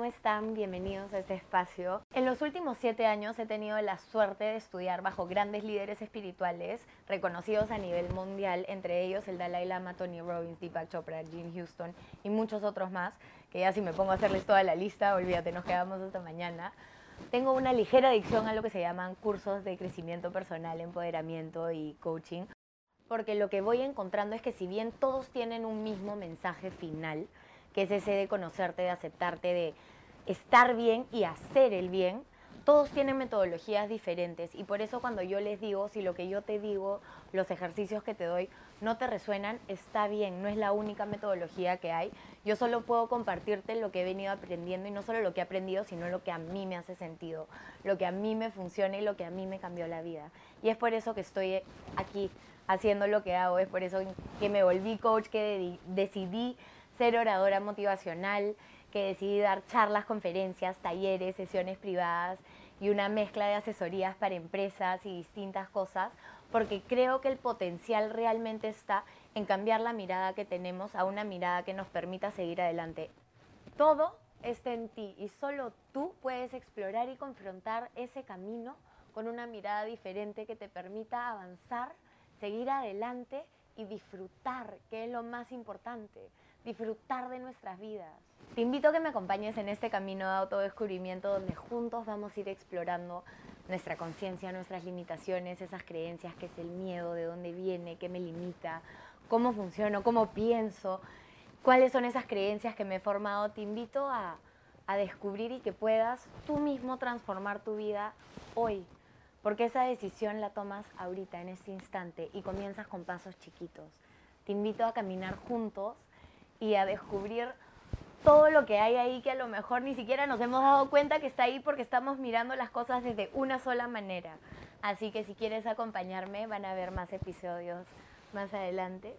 están? Bienvenidos a este espacio. En los últimos siete años he tenido la suerte de estudiar bajo grandes líderes espirituales reconocidos a nivel mundial, entre ellos el Dalai Lama, Tony Robbins, Deepak Chopra, Jim Houston y muchos otros más, que ya si me pongo a hacerles toda la lista, olvídate, nos quedamos hasta mañana. Tengo una ligera adicción a lo que se llaman cursos de crecimiento personal, empoderamiento y coaching, porque lo que voy encontrando es que si bien todos tienen un mismo mensaje final, que es ese de conocerte, de aceptarte, de estar bien y hacer el bien, todos tienen metodologías diferentes y por eso cuando yo les digo, si lo que yo te digo, los ejercicios que te doy no te resuenan, está bien, no es la única metodología que hay. Yo solo puedo compartirte lo que he venido aprendiendo y no solo lo que he aprendido, sino lo que a mí me hace sentido, lo que a mí me funciona y lo que a mí me cambió la vida. Y es por eso que estoy aquí haciendo lo que hago, es por eso que me volví coach, que decidí ser oradora motivacional, que decidí dar charlas, conferencias, talleres, sesiones privadas y una mezcla de asesorías para empresas y distintas cosas, porque creo que el potencial realmente está en cambiar la mirada que tenemos a una mirada que nos permita seguir adelante. Todo está en ti y solo tú puedes explorar y confrontar ese camino con una mirada diferente que te permita avanzar, seguir adelante y disfrutar, que es lo más importante, disfrutar de nuestras vidas. Te invito a que me acompañes en este camino de autodescubrimiento donde juntos vamos a ir explorando nuestra conciencia, nuestras limitaciones, esas creencias, qué es el miedo, de dónde viene, qué me limita, cómo funciono, cómo pienso, cuáles son esas creencias que me he formado. Te invito a, a descubrir y que puedas tú mismo transformar tu vida hoy porque esa decisión la tomas ahorita, en este instante, y comienzas con pasos chiquitos. Te invito a caminar juntos y a descubrir todo lo que hay ahí que a lo mejor ni siquiera nos hemos dado cuenta que está ahí porque estamos mirando las cosas desde una sola manera. Así que si quieres acompañarme van a haber más episodios más adelante.